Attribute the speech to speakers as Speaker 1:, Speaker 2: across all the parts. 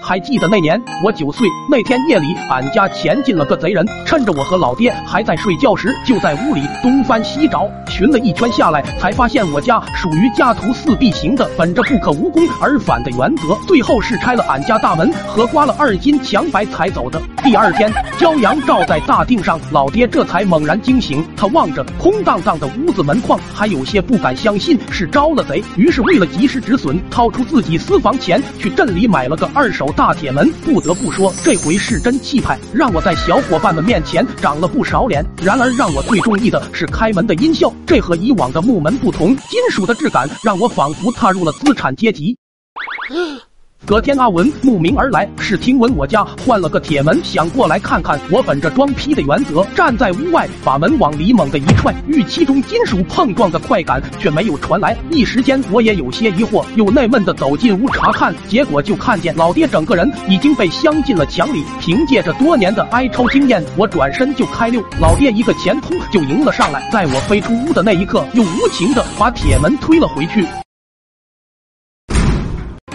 Speaker 1: 还记得那年我九岁那天夜里，俺家潜进了个贼人，趁着我和老爹还在睡觉时，就在屋里东翻西找，寻了一圈下来，才发现我家属于家徒四壁型的，本着不可无功而返的原则，最后是拆了俺家大门和刮了二斤墙白才走的。第二天，骄阳照在大腚上，老爹这才猛然惊醒，他望着空荡荡的屋子门框，还有些不敢相信是招了贼，于是为了及时止损，掏出自己私房钱去镇里买了个二手。大铁门不得不说，这回是真气派，让我在小伙伴们面前长了不少脸。然而让我最中意的是开门的音效，这和以往的木门不同，金属的质感让我仿佛踏入了资产阶级。隔天，阿文慕名而来，是听闻我家换了个铁门，想过来看看。我本着装逼的原则，站在屋外，把门往里猛地一踹，预期中金属碰撞的快感却没有传来。一时间，我也有些疑惑，又纳闷的走进屋查看，结果就看见老爹整个人已经被镶进了墙里。凭借着多年的挨抽经验，我转身就开溜，老爹一个前扑就迎了上来，在我飞出屋的那一刻，又无情的把铁门推了回去。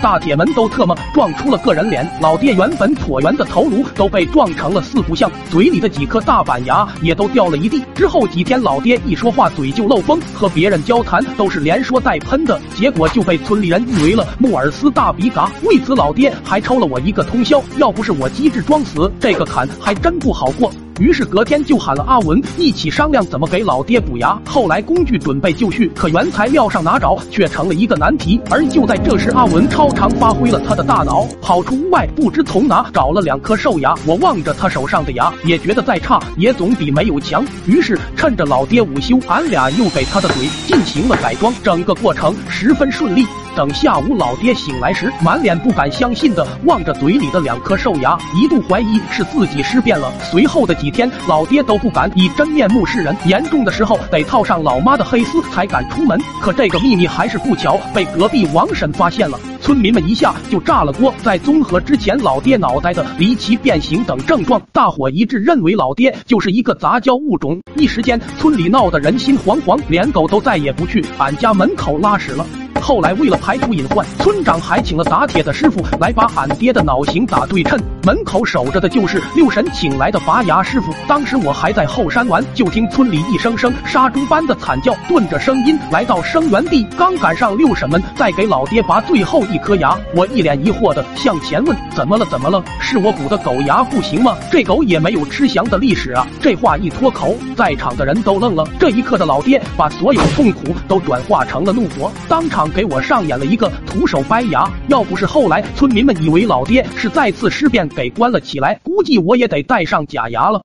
Speaker 1: 大铁门都特么撞出了个人脸，老爹原本椭圆的头颅都被撞成了四不像，嘴里的几颗大板牙也都掉了一地。之后几天，老爹一说话嘴就漏风，和别人交谈都是连说带喷的，结果就被村里人誉为了穆尔斯大鼻嘎。为此，老爹还抽了我一个通宵。要不是我机智装死，这个坎还真不好过。于是隔天就喊了阿文一起商量怎么给老爹补牙。后来工具准备就绪，可原材料上哪找却成了一个难题。而就在这时，阿文超常发挥了他的大脑，跑出屋外，不知从哪找了两颗兽牙。我望着他手上的牙，也觉得再差也总比没有强。于是趁着老爹午休，俺俩又给他的嘴进行了改装，整个过程十分顺利。等下午老爹醒来时，满脸不敢相信的望着嘴里的两颗兽牙，一度怀疑是自己尸变了。随后的几天，老爹都不敢以真面目示人，严重的时候得套上老妈的黑丝才敢出门。可这个秘密还是不巧被隔壁王婶发现了，村民们一下就炸了锅。在综合之前老爹脑袋的离奇变形等症状，大伙一致认为老爹就是一个杂交物种。一时间，村里闹得人心惶惶，连狗都再也不去俺家门口拉屎了。后来为了排除隐患，村长还请了打铁的师傅来把俺爹的脑型打对称。门口守着的就是六婶请来的拔牙师傅。当时我还在后山玩，就听村里一声声杀猪般的惨叫，顿着声音来到生源地，刚赶上六婶们在给老爹拔最后一颗牙。我一脸疑惑的向前问：“怎么了？怎么了？是我补的狗牙不行吗？这狗也没有吃翔的历史啊！”这话一脱口，在场的人都愣了。这一刻的老爹把所有痛苦都转化成了怒火，当场。给我上演了一个徒手掰牙，要不是后来村民们以为老爹是再次尸变给关了起来，估计我也得戴上假牙了。